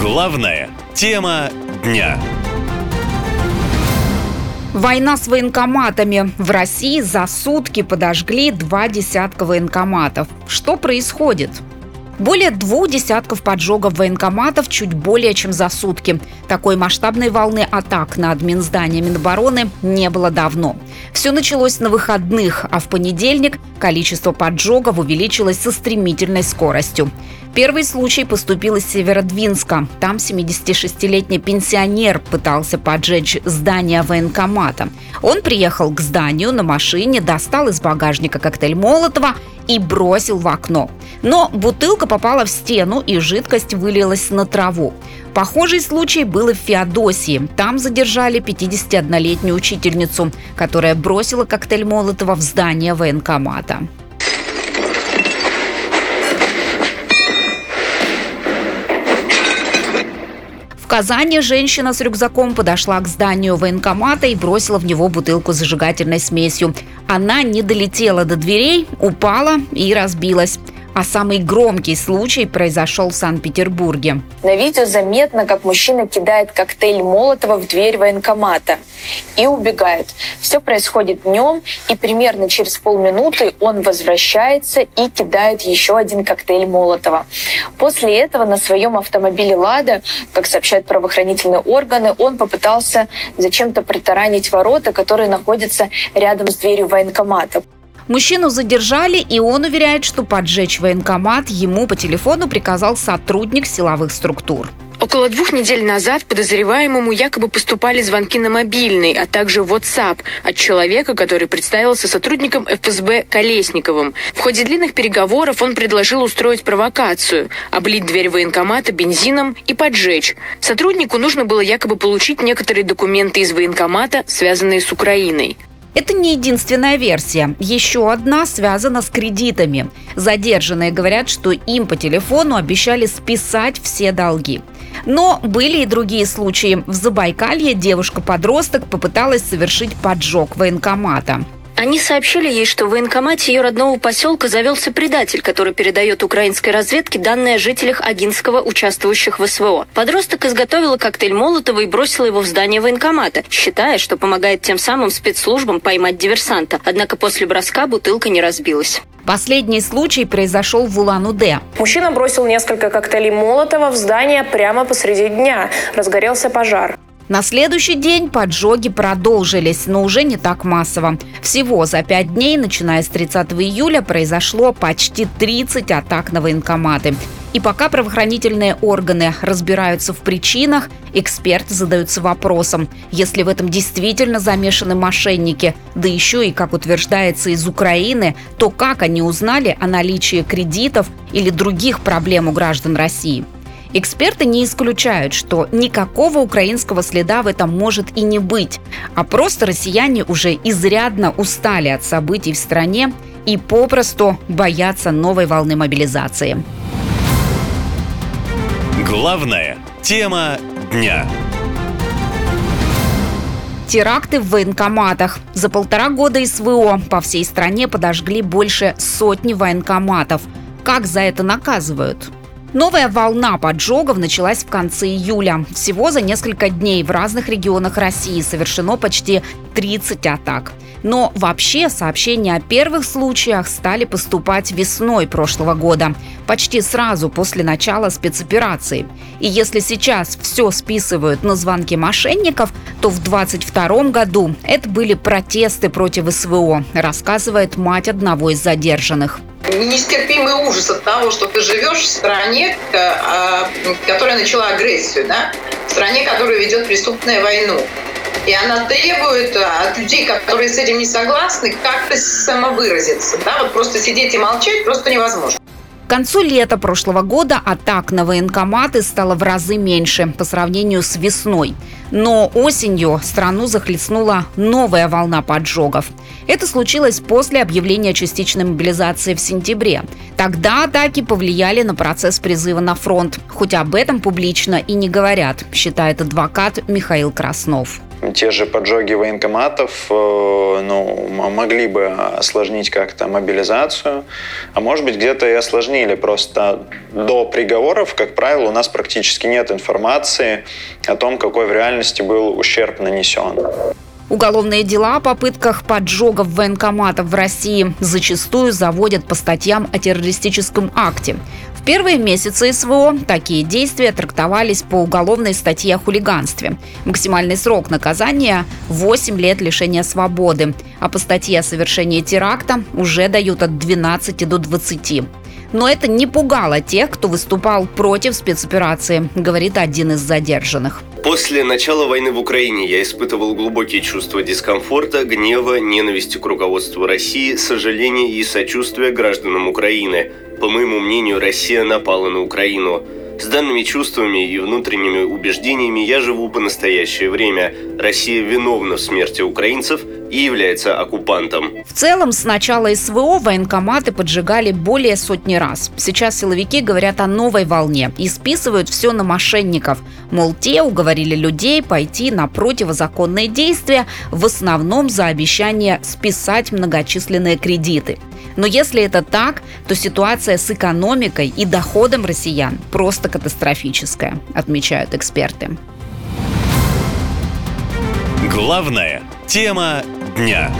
Главная тема дня. Война с военкоматами. В России за сутки подожгли два десятка военкоматов. Что происходит? Более двух десятков поджогов военкоматов чуть более чем за сутки. Такой масштабной волны атак на админздание Минобороны не было давно. Все началось на выходных, а в понедельник количество поджогов увеличилось со стремительной скоростью. Первый случай поступил из Северодвинска. Там 76-летний пенсионер пытался поджечь здание военкомата. Он приехал к зданию на машине, достал из багажника коктейль Молотова и бросил в окно. Но бутылка попала в стену, и жидкость вылилась на траву. Похожий случай был и в Феодосии. Там задержали 51-летнюю учительницу, которая бросила коктейль Молотова в здание военкомата. В Казани женщина с рюкзаком подошла к зданию военкомата и бросила в него бутылку с зажигательной смесью. Она не долетела до дверей, упала и разбилась. А самый громкий случай произошел в Санкт-Петербурге. На видео заметно, как мужчина кидает коктейль Молотова в дверь военкомата и убегает. Все происходит днем, и примерно через полминуты он возвращается и кидает еще один коктейль Молотова. После этого на своем автомобиле «Лада», как сообщают правоохранительные органы, он попытался зачем-то притаранить ворота, которые находятся рядом с дверью военкомата. Мужчину задержали, и он уверяет, что поджечь военкомат ему по телефону приказал сотрудник силовых структур. Около двух недель назад подозреваемому якобы поступали звонки на мобильный, а также WhatsApp от человека, который представился сотрудником ФСБ Колесниковым. В ходе длинных переговоров он предложил устроить провокацию, облить дверь военкомата бензином и поджечь. Сотруднику нужно было якобы получить некоторые документы из военкомата, связанные с Украиной. Это не единственная версия. Еще одна связана с кредитами. Задержанные говорят, что им по телефону обещали списать все долги. Но были и другие случаи. В Забайкалье девушка-подросток попыталась совершить поджог военкомата. Они сообщили ей, что в военкомате ее родного поселка завелся предатель, который передает украинской разведке данные о жителях Агинского, участвующих в СВО. Подросток изготовила коктейль Молотова и бросила его в здание военкомата, считая, что помогает тем самым спецслужбам поймать диверсанта. Однако после броска бутылка не разбилась. Последний случай произошел в Улан-Удэ. Мужчина бросил несколько коктейлей Молотова в здание прямо посреди дня. Разгорелся пожар. На следующий день поджоги продолжились, но уже не так массово. Всего за пять дней, начиная с 30 июля, произошло почти 30 атак на военкоматы. И пока правоохранительные органы разбираются в причинах, эксперты задаются вопросом, если в этом действительно замешаны мошенники, да еще и, как утверждается, из Украины, то как они узнали о наличии кредитов или других проблем у граждан России? Эксперты не исключают, что никакого украинского следа в этом может и не быть, а просто россияне уже изрядно устали от событий в стране и попросту боятся новой волны мобилизации. Главная тема дня. Теракты в военкоматах. За полтора года СВО по всей стране подожгли больше сотни военкоматов. Как за это наказывают? Новая волна поджогов началась в конце июля. Всего за несколько дней в разных регионах России совершено почти 30 атак. Но вообще сообщения о первых случаях стали поступать весной прошлого года, почти сразу после начала спецоперации. И если сейчас все списывают на звонки мошенников, то в 2022 году это были протесты против СВО, рассказывает мать одного из задержанных нестерпимый ужас от того, что ты живешь в стране, а, которая начала агрессию, да? в стране, которая ведет преступную войну. И она требует от людей, которые с этим не согласны, как-то самовыразиться. Да? Вот просто сидеть и молчать просто невозможно. К концу лета прошлого года атак на военкоматы стало в разы меньше по сравнению с весной. Но осенью страну захлестнула новая волна поджогов. Это случилось после объявления частичной мобилизации в сентябре. Тогда атаки повлияли на процесс призыва на фронт. Хоть об этом публично и не говорят, считает адвокат Михаил Краснов. Те же поджоги военкоматов э, ну, могли бы осложнить как-то мобилизацию, а может быть где-то и осложнили. Просто до приговоров, как правило, у нас практически нет информации о том, какой в реальности был ущерб нанесен. Уголовные дела о попытках поджогов военкоматов в России зачастую заводят по статьям о террористическом акте. Первые месяцы СВО такие действия трактовались по уголовной статье о хулиганстве. Максимальный срок наказания – 8 лет лишения свободы, а по статье о совершении теракта уже дают от 12 до 20. Но это не пугало тех, кто выступал против спецоперации, говорит один из задержанных. После начала войны в Украине я испытывал глубокие чувства дискомфорта, гнева, ненависти к руководству России, сожаления и сочувствия гражданам Украины. По моему мнению, Россия напала на Украину. С данными чувствами и внутренними убеждениями я живу по настоящее время. Россия виновна в смерти украинцев и является оккупантом. В целом, с начала СВО военкоматы поджигали более сотни раз. Сейчас силовики говорят о новой волне и списывают все на мошенников. Мол, те уговорили людей пойти на противозаконные действия, в основном за обещание списать многочисленные кредиты. Но если это так, то ситуация с экономикой и доходом россиян просто катастрофическая, отмечают эксперты. Главная тема дня.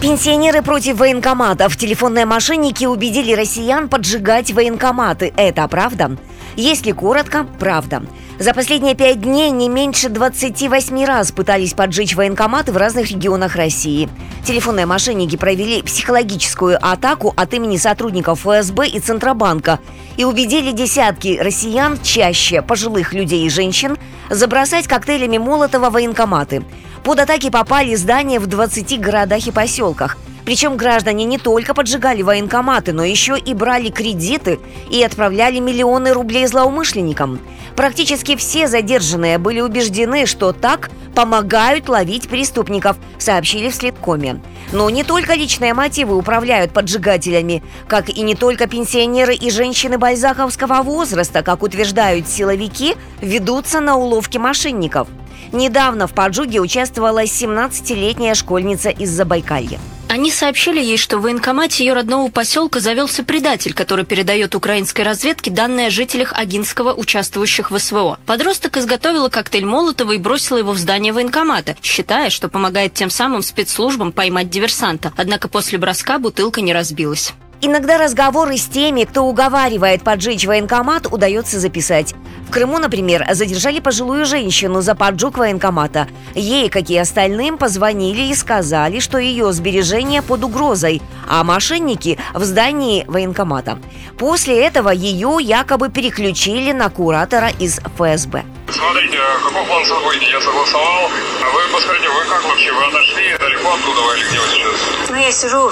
Пенсионеры против военкоматов. Телефонные мошенники убедили россиян поджигать военкоматы. Это правда? Если коротко, правда. За последние пять дней не меньше 28 раз пытались поджечь военкоматы в разных регионах России. Телефонные мошенники провели психологическую атаку от имени сотрудников ФСБ и Центробанка и убедили десятки россиян, чаще пожилых людей и женщин, забросать коктейлями Молотова военкоматы. Под атаки попали здания в 20 городах и поселках – причем граждане не только поджигали военкоматы, но еще и брали кредиты и отправляли миллионы рублей злоумышленникам. Практически все задержанные были убеждены, что так помогают ловить преступников, сообщили в Следкоме. Но не только личные мотивы управляют поджигателями, как и не только пенсионеры и женщины бальзаковского возраста, как утверждают силовики, ведутся на уловки мошенников. Недавно в поджоге участвовала 17-летняя школьница из Забайкалья. Они сообщили ей, что в военкомате ее родного поселка завелся предатель, который передает украинской разведке данные о жителях Агинского, участвующих в СВО. Подросток изготовила коктейль Молотова и бросила его в здание военкомата, считая, что помогает тем самым спецслужбам поймать диверсанта. Однако после броска бутылка не разбилась. Иногда разговоры с теми, кто уговаривает поджечь военкомат, удается записать. В Крыму, например, задержали пожилую женщину за поджог военкомата. Ей, как и остальным, позвонили и сказали, что ее сбережения под угрозой, а мошенники в здании военкомата. После этого ее якобы переключили на куратора из ФСБ. Смотрите, какой план событий я согласовал. А вы подскажите, вы как вообще? Вы отошли далеко оттуда или где вы сейчас? Ну, я сижу,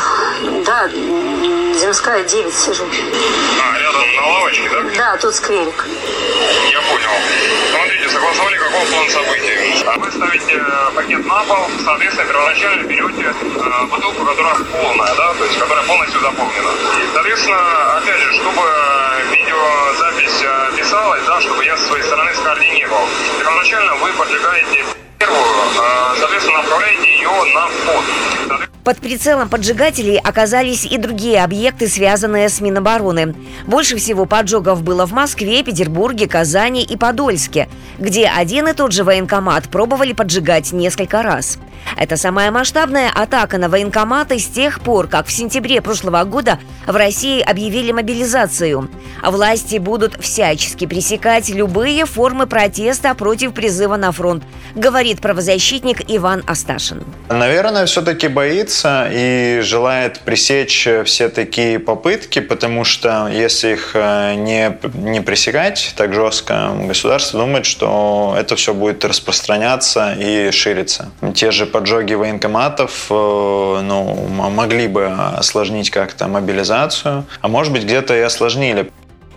да, Земская 9 сижу. А, рядом на лавочке, да? Да, тут скверик. Я понял. Смотрите, согласовали какой план событий. А вы ставите э, пакет на пол, соответственно, первоначально берете э, бутылку, которая полная, да, то есть которая полностью заполнена. Соответственно, опять же, чтобы видеозапись э, писалась, да, чтобы я со своей стороны скоординировал. Первоначально вы поджигаете первую, э, соответственно, направляете ее на. Под прицелом поджигателей оказались и другие объекты, связанные с Минобороны. Больше всего поджогов было в Москве, Петербурге, Казани и Подольске, где один и тот же военкомат пробовали поджигать несколько раз. Это самая масштабная атака на военкоматы с тех пор, как в сентябре прошлого года в России объявили мобилизацию. Власти будут всячески пресекать любые формы протеста против призыва на фронт, говорит правозащитник Иван Асташин. Наверное, все-таки боится и желает пресечь все такие попытки, потому что если их э, не, не пресекать так жестко, государство думает, что это все будет распространяться и шириться. Те же поджоги военкоматов э, ну, могли бы осложнить как-то мобилизацию, а может быть где-то и осложнили.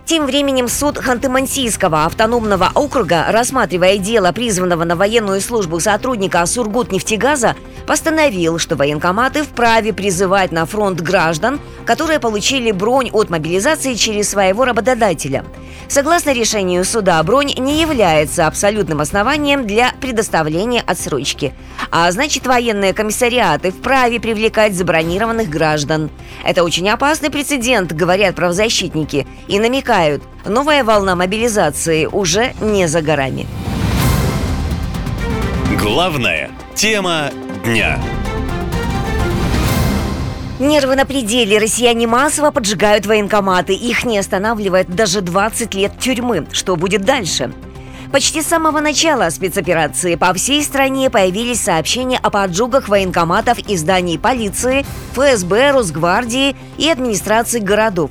Тем временем суд Ханты-Мансийского автономного округа, рассматривая дело призванного на военную службу сотрудника Сургут-нефтегаза, постановил, что военкоматы вправе призывать на фронт граждан, которые получили бронь от мобилизации через своего работодателя. Согласно решению суда, бронь не является абсолютным основанием для предоставления отсрочки. А значит, военные комиссариаты вправе привлекать забронированных граждан. Это очень опасный прецедент, говорят правозащитники, и намекают, новая волна мобилизации уже не за горами. Главная тема дня. Нервы на пределе. Россияне массово поджигают военкоматы. Их не останавливает даже 20 лет тюрьмы. Что будет дальше? Почти с самого начала спецоперации по всей стране появились сообщения о поджогах военкоматов и зданий полиции, ФСБ, Росгвардии и администрации городов.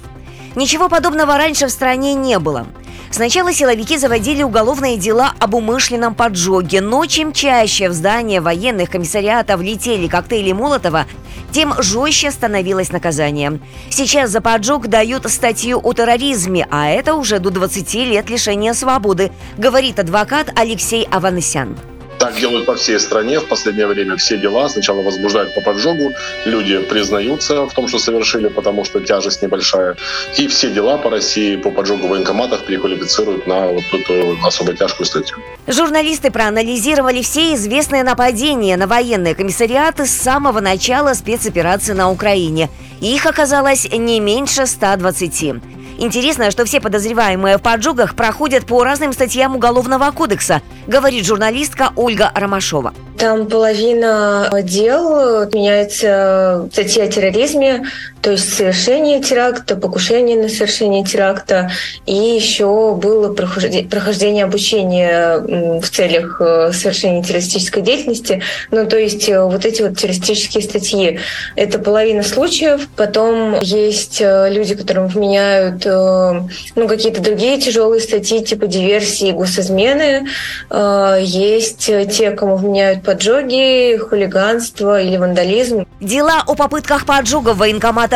Ничего подобного раньше в стране не было. Сначала силовики заводили уголовные дела об умышленном поджоге, но чем чаще в здание военных комиссариатов летели коктейли Молотова, тем жестче становилось наказание. Сейчас за поджог дают статью о терроризме, а это уже до 20 лет лишения свободы, говорит адвокат Алексей Аванесян. Так делают по всей стране. В последнее время все дела сначала возбуждают по поджогу, люди признаются в том, что совершили, потому что тяжесть небольшая. И все дела по России по поджогу военкоматов переквалифицируют на вот эту особо тяжкую статью. Журналисты проанализировали все известные нападения на военные комиссариаты с самого начала спецоперации на Украине. Их оказалось не меньше 120. Интересно, что все подозреваемые в поджогах проходят по разным статьям Уголовного кодекса, говорит журналистка Ольга Ромашова. Там половина дел меняется статья о терроризме, то есть совершение теракта, покушение на совершение теракта, и еще было прохождение обучения в целях э, совершения террористической деятельности. Ну, то есть э, вот эти вот террористические статьи. Это половина случаев. Потом есть э, люди, которым вменяют ну, какие-то другие тяжелые статьи, типа диверсии, госизмены. Есть те, кому вменяют поджоги, хулиганство или вандализм. Дела о попытках поджогов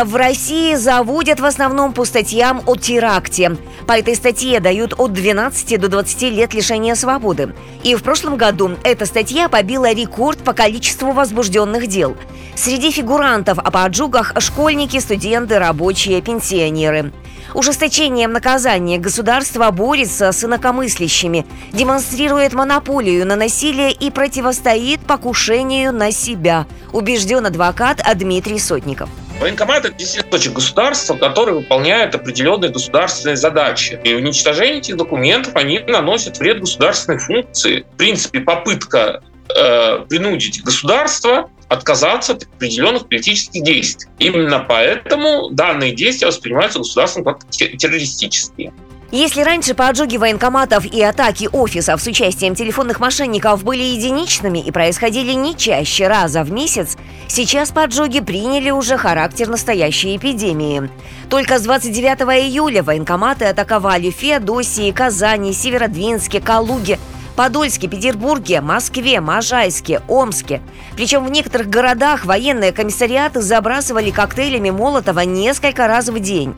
военкоматов в России заводят в основном по статьям о теракте. По этой статье дают от 12 до 20 лет лишения свободы. И в прошлом году эта статья побила рекорд по количеству возбужденных дел. Среди фигурантов о поджогах школьники, студенты, рабочие, пенсионеры. Ужесточением наказания государство борется с инакомыслящими, демонстрирует монополию на насилие и противостоит покушению на себя, убежден адвокат Дмитрий Сотников. Военкомат – это действительно государства, который выполняет определенные государственные задачи. И уничтожение этих документов, они наносят вред государственной функции. В принципе, попытка э, принудить государство отказаться от определенных политических действий. Именно поэтому данные действия воспринимаются государством как террористические. Если раньше поджоги военкоматов и атаки офисов с участием телефонных мошенников были единичными и происходили не чаще раза в месяц, сейчас поджоги приняли уже характер настоящей эпидемии. Только с 29 июля военкоматы атаковали в Феодосии, Казани, Северодвинске, Калуге – Подольске, Петербурге, Москве, Можайске, Омске. Причем в некоторых городах военные комиссариаты забрасывали коктейлями Молотова несколько раз в день.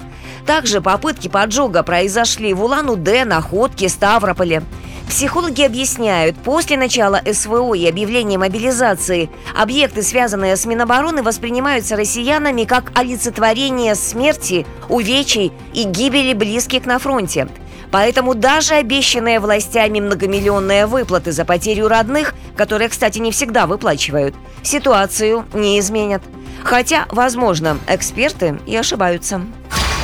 Также попытки поджога произошли в Улан-Удэ, Находке, Ставрополе. Психологи объясняют, после начала СВО и объявления мобилизации объекты, связанные с Минобороны, воспринимаются россиянами как олицетворение смерти, увечий и гибели близких на фронте. Поэтому даже обещанные властями многомиллионные выплаты за потерю родных, которые, кстати, не всегда выплачивают, ситуацию не изменят. Хотя, возможно, эксперты и ошибаются.